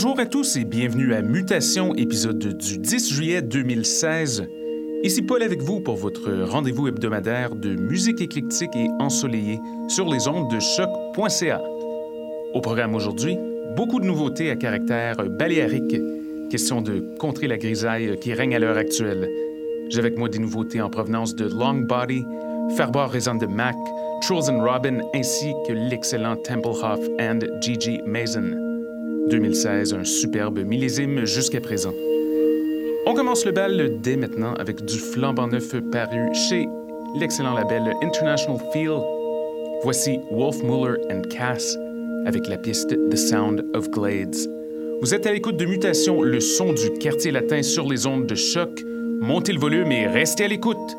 Bonjour à tous et bienvenue à Mutation, épisode du 10 juillet 2016. Ici Paul avec vous pour votre rendez-vous hebdomadaire de musique éclectique et ensoleillée sur les ondes de choc.ca. Au programme aujourd'hui, beaucoup de nouveautés à caractère baléarique, question de contrer la grisaille qui règne à l'heure actuelle. J'ai avec moi des nouveautés en provenance de Long Body, Fairbar Raison de Mac, Trolls and Robin ainsi que l'excellent Templehoff and Gigi Mason. 2016, un superbe millésime jusqu'à présent. On commence le bal dès maintenant avec du flambant neuf paru chez l'excellent label International Feel. Voici Wolf Muller and Cass avec la piste The Sound of Glades. Vous êtes à l'écoute de Mutation, le son du quartier latin sur les ondes de choc. Montez le volume et restez à l'écoute.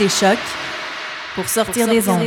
Vous écoutez Choc pour sortir, des ondes.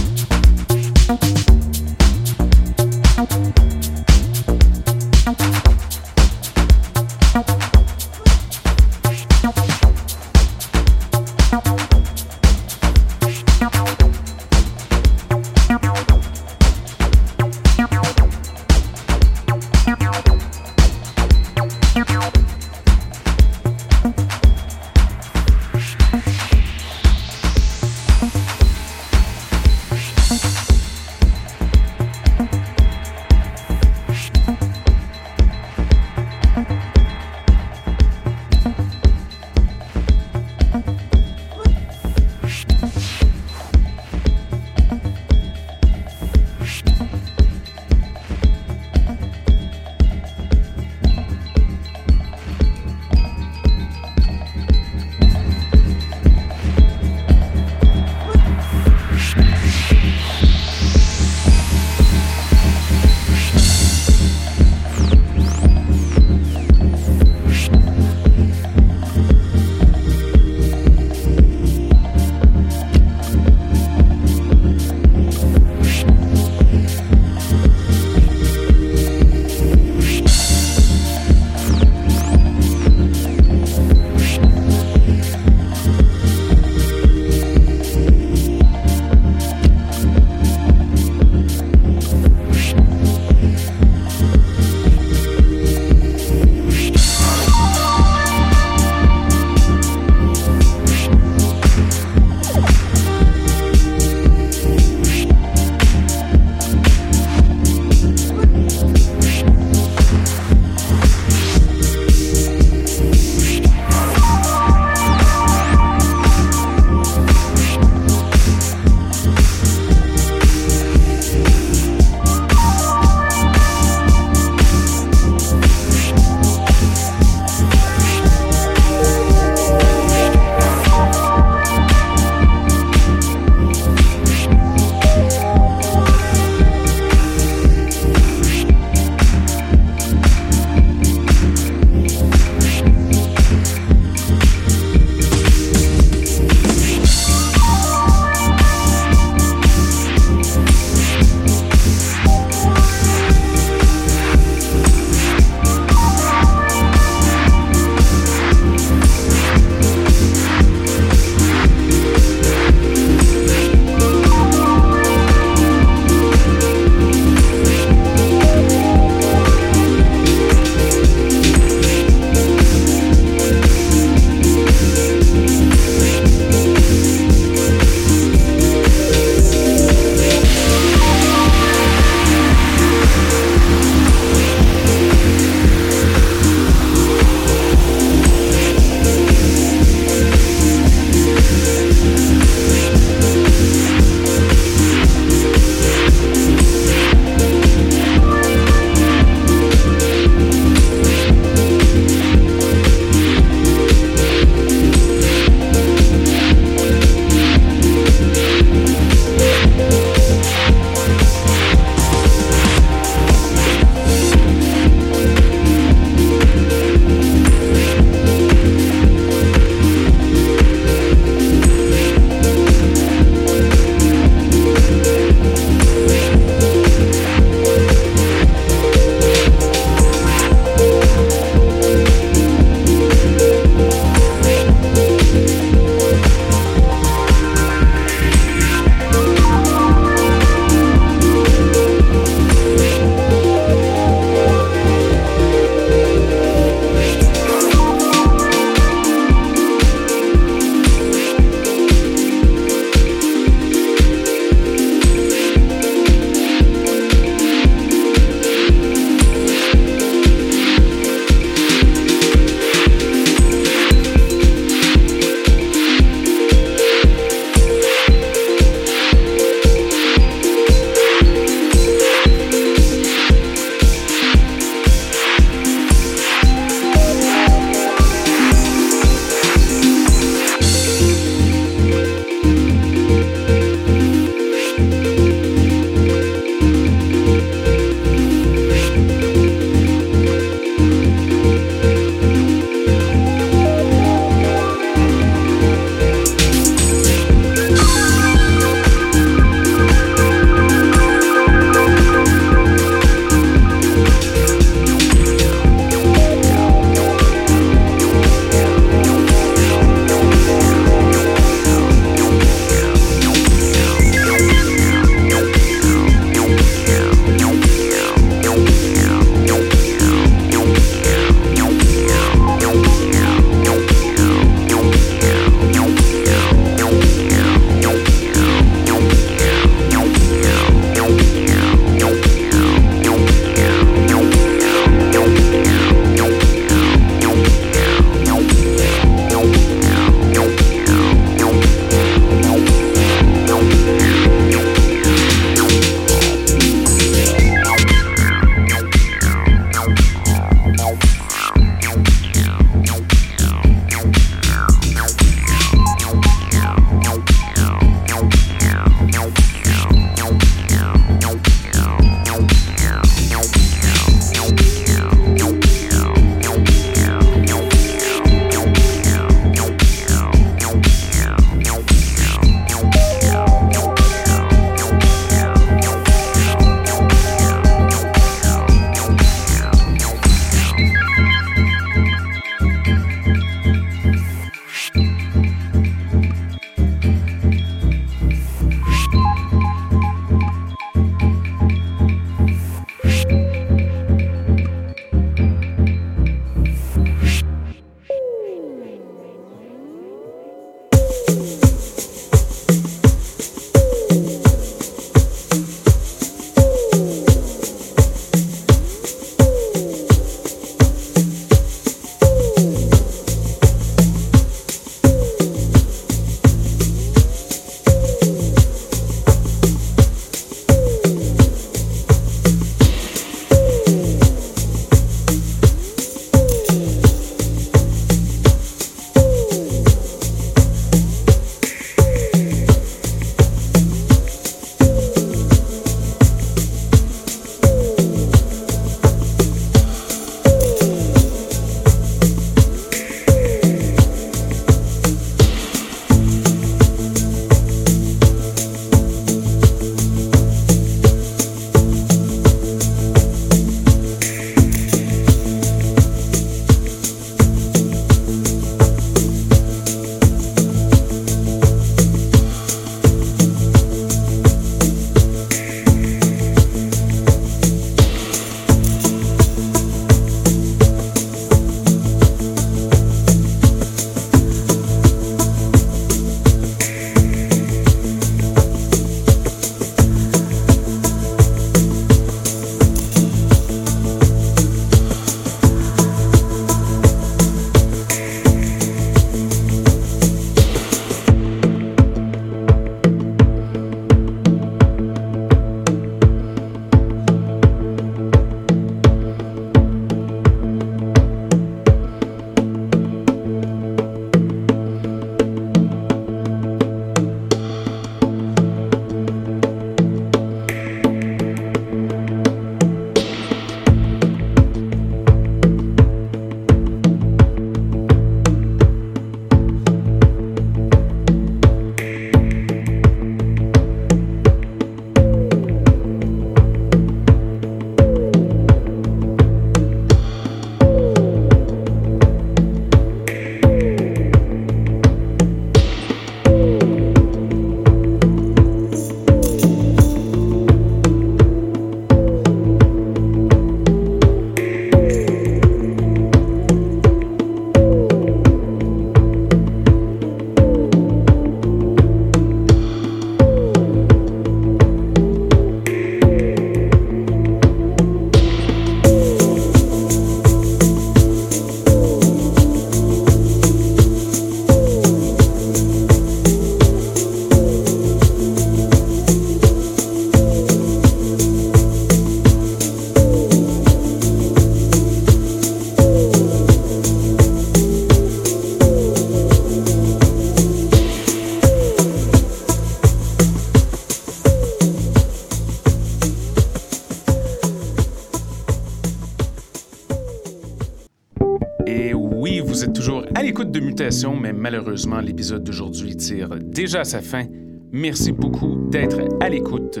Malheureusement, l'épisode d'aujourd'hui tire déjà sa fin. Merci beaucoup d'être à l'écoute.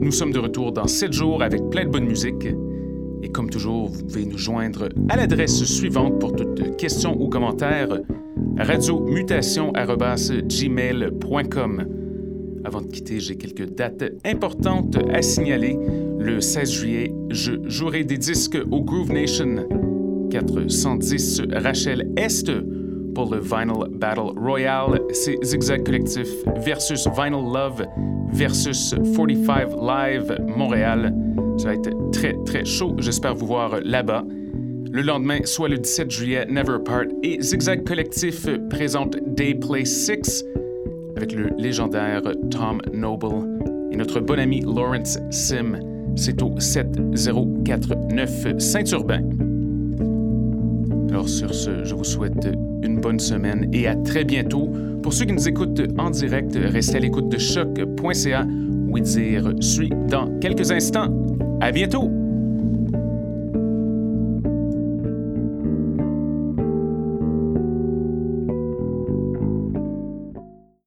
Nous sommes de retour dans 7 jours avec plein de bonne musique. Et comme toujours, vous pouvez nous joindre à l'adresse suivante pour toutes questions ou commentaires radiomutation.gmail.com. Avant de quitter, j'ai quelques dates importantes à signaler. Le 16 juillet, je jouerai des disques au Groove Nation 410 Rachel Est pour le Vinyl Battle Royale. C'est Zigzag Collectif versus Vinyl Love versus 45 Live Montréal. Ça va être très, très chaud. J'espère vous voir là-bas. Le lendemain, soit le 17 juillet, Never Part et Zigzag Collectif présente Day Play 6 avec le légendaire Tom Noble et notre bon ami Lawrence Sim. C'est au 7049 Saint-Urbain. Alors sur ce, je vous souhaite une bonne semaine et à très bientôt. Pour ceux qui nous écoutent en direct, restez à l'écoute de choc.ca. dire suit dans quelques instants. À bientôt!